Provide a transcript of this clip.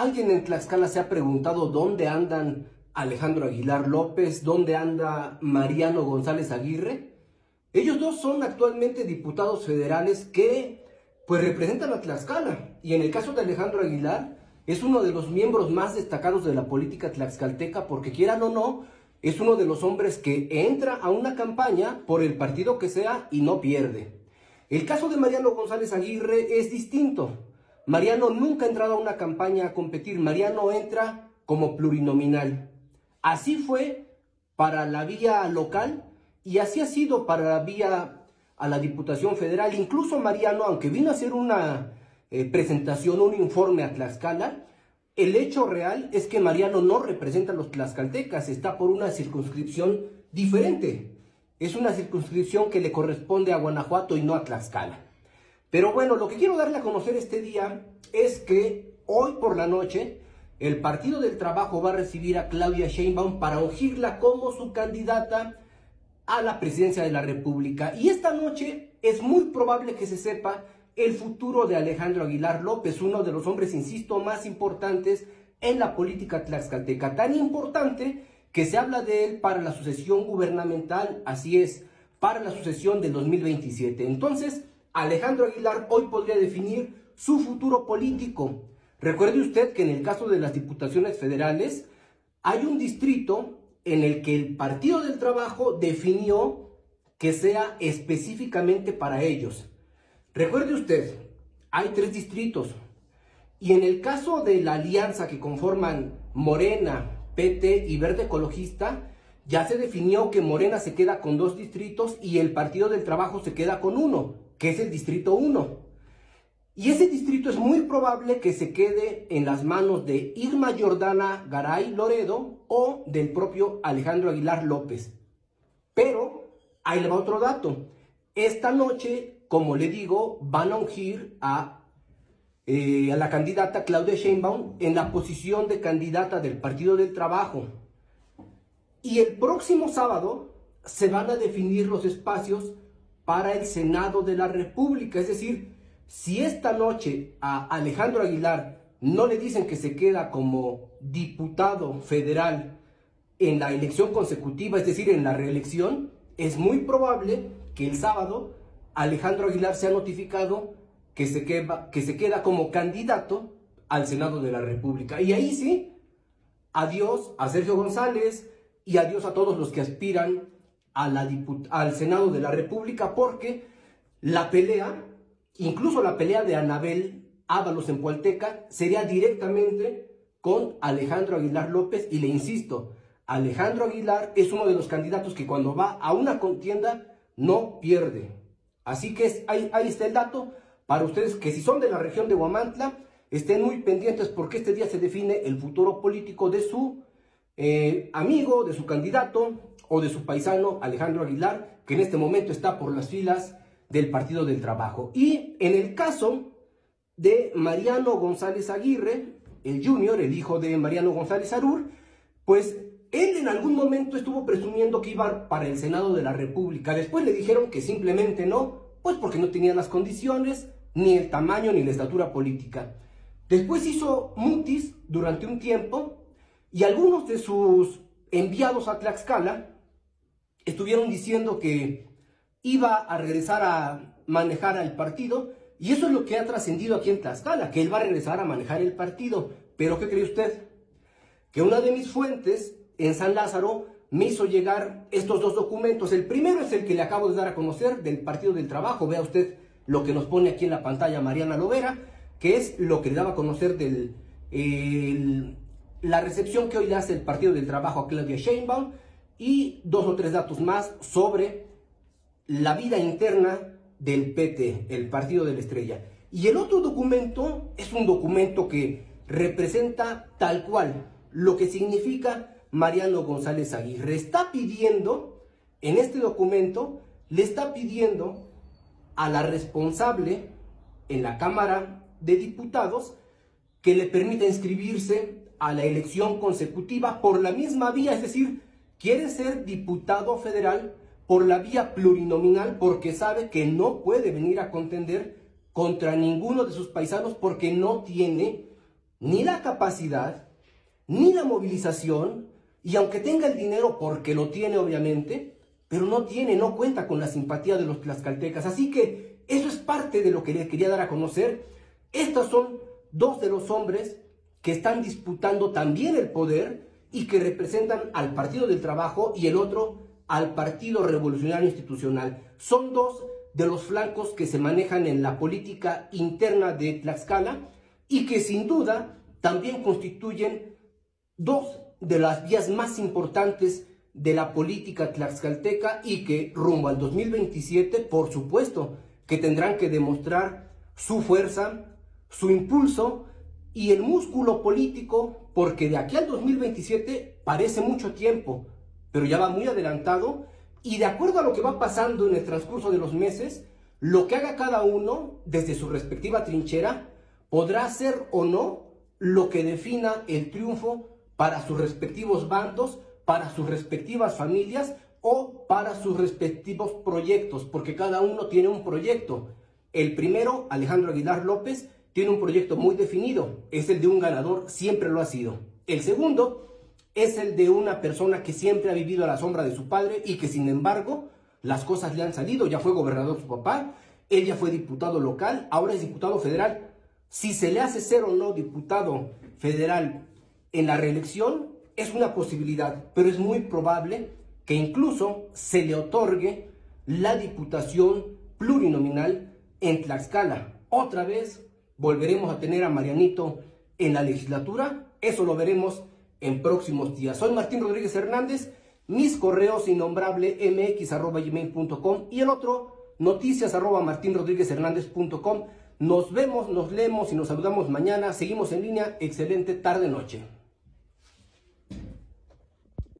¿Alguien en Tlaxcala se ha preguntado dónde andan Alejandro Aguilar López, dónde anda Mariano González Aguirre? Ellos dos son actualmente diputados federales que pues representan a Tlaxcala. Y en el caso de Alejandro Aguilar, es uno de los miembros más destacados de la política tlaxcalteca porque quieran o no, es uno de los hombres que entra a una campaña por el partido que sea y no pierde. El caso de Mariano González Aguirre es distinto. Mariano nunca ha entrado a una campaña a competir, Mariano entra como plurinominal. Así fue para la vía local y así ha sido para la vía a la Diputación Federal. Incluso Mariano, aunque vino a hacer una eh, presentación, un informe a Tlaxcala, el hecho real es que Mariano no representa a los tlaxcaltecas, está por una circunscripción diferente. Es una circunscripción que le corresponde a Guanajuato y no a Tlaxcala. Pero bueno, lo que quiero darle a conocer este día es que hoy por la noche el Partido del Trabajo va a recibir a Claudia Sheinbaum para ungirla como su candidata a la presidencia de la República. Y esta noche es muy probable que se sepa el futuro de Alejandro Aguilar López, uno de los hombres, insisto, más importantes en la política tlaxcalteca. Tan importante que se habla de él para la sucesión gubernamental, así es, para la sucesión del 2027. Entonces, Alejandro Aguilar hoy podría definir su futuro político. Recuerde usted que en el caso de las diputaciones federales hay un distrito en el que el Partido del Trabajo definió que sea específicamente para ellos. Recuerde usted, hay tres distritos y en el caso de la alianza que conforman Morena, PT y Verde Ecologista, ya se definió que Morena se queda con dos distritos y el Partido del Trabajo se queda con uno que es el Distrito 1. Y ese distrito es muy probable que se quede en las manos de Irma Jordana Garay Loredo o del propio Alejandro Aguilar López. Pero ahí le va otro dato. Esta noche, como le digo, van a ungir a, eh, a la candidata Claudia Sheinbaum en la posición de candidata del Partido del Trabajo. Y el próximo sábado se van a definir los espacios para el Senado de la República. Es decir, si esta noche a Alejandro Aguilar no le dicen que se queda como diputado federal en la elección consecutiva, es decir, en la reelección, es muy probable que el sábado Alejandro Aguilar sea notificado que se queda, que se queda como candidato al Senado de la República. Y ahí sí, adiós a Sergio González y adiós a todos los que aspiran al Senado de la República porque la pelea, incluso la pelea de Anabel Ábalos en Pualteca, sería directamente con Alejandro Aguilar López y le insisto, Alejandro Aguilar es uno de los candidatos que cuando va a una contienda no pierde. Así que ahí, ahí está el dato para ustedes que si son de la región de Huamantla, estén muy pendientes porque este día se define el futuro político de su eh, amigo, de su candidato, o de su paisano Alejandro Aguilar, que en este momento está por las filas del Partido del Trabajo. Y en el caso de Mariano González Aguirre, el junior, el hijo de Mariano González Arur, pues él en algún momento estuvo presumiendo que iba para el Senado de la República. Después le dijeron que simplemente no, pues porque no tenía las condiciones, ni el tamaño, ni la estatura política. Después hizo mutis durante un tiempo y algunos de sus enviados a Tlaxcala estuvieron diciendo que iba a regresar a manejar al partido y eso es lo que ha trascendido aquí en Tlaxcala, que él va a regresar a manejar el partido. Pero ¿qué cree usted? Que una de mis fuentes en San Lázaro me hizo llegar estos dos documentos. El primero es el que le acabo de dar a conocer del Partido del Trabajo. Vea usted lo que nos pone aquí en la pantalla Mariana Lovera, que es lo que le daba a conocer de la recepción que hoy le hace el Partido del Trabajo a Claudia Sheinbaum y dos o tres datos más sobre la vida interna del PT, el Partido de la Estrella. Y el otro documento es un documento que representa tal cual lo que significa Mariano González Aguirre. Está pidiendo, en este documento, le está pidiendo a la responsable en la Cámara de Diputados que le permita inscribirse a la elección consecutiva por la misma vía, es decir, quiere ser diputado federal por la vía plurinominal porque sabe que no puede venir a contender contra ninguno de sus paisanos porque no tiene ni la capacidad, ni la movilización, y aunque tenga el dinero, porque lo tiene obviamente, pero no tiene, no cuenta con la simpatía de los tlaxcaltecas. Así que eso es parte de lo que le quería dar a conocer. Estos son dos de los hombres que están disputando también el poder y que representan al Partido del Trabajo y el otro al Partido Revolucionario Institucional. Son dos de los flancos que se manejan en la política interna de Tlaxcala y que sin duda también constituyen dos de las vías más importantes de la política tlaxcalteca y que rumbo al 2027, por supuesto, que tendrán que demostrar su fuerza, su impulso y el músculo político, porque de aquí al 2027 parece mucho tiempo, pero ya va muy adelantado y de acuerdo a lo que va pasando en el transcurso de los meses, lo que haga cada uno desde su respectiva trinchera podrá ser o no lo que defina el triunfo para sus respectivos bandos, para sus respectivas familias o para sus respectivos proyectos, porque cada uno tiene un proyecto. El primero, Alejandro Aguilar López, tiene un proyecto muy definido, es el de un ganador, siempre lo ha sido. El segundo es el de una persona que siempre ha vivido a la sombra de su padre y que sin embargo las cosas le han salido, ya fue gobernador su papá, él ya fue diputado local, ahora es diputado federal. Si se le hace ser o no diputado federal en la reelección, es una posibilidad, pero es muy probable que incluso se le otorgue la diputación plurinominal en Tlaxcala. Otra vez volveremos a tener a Marianito en la legislatura, eso lo veremos en próximos días. Soy Martín Rodríguez Hernández, mis correos innombrable mx.gmail.com y el otro noticias arroba Nos vemos, nos leemos y nos saludamos mañana. Seguimos en línea. Excelente tarde-noche.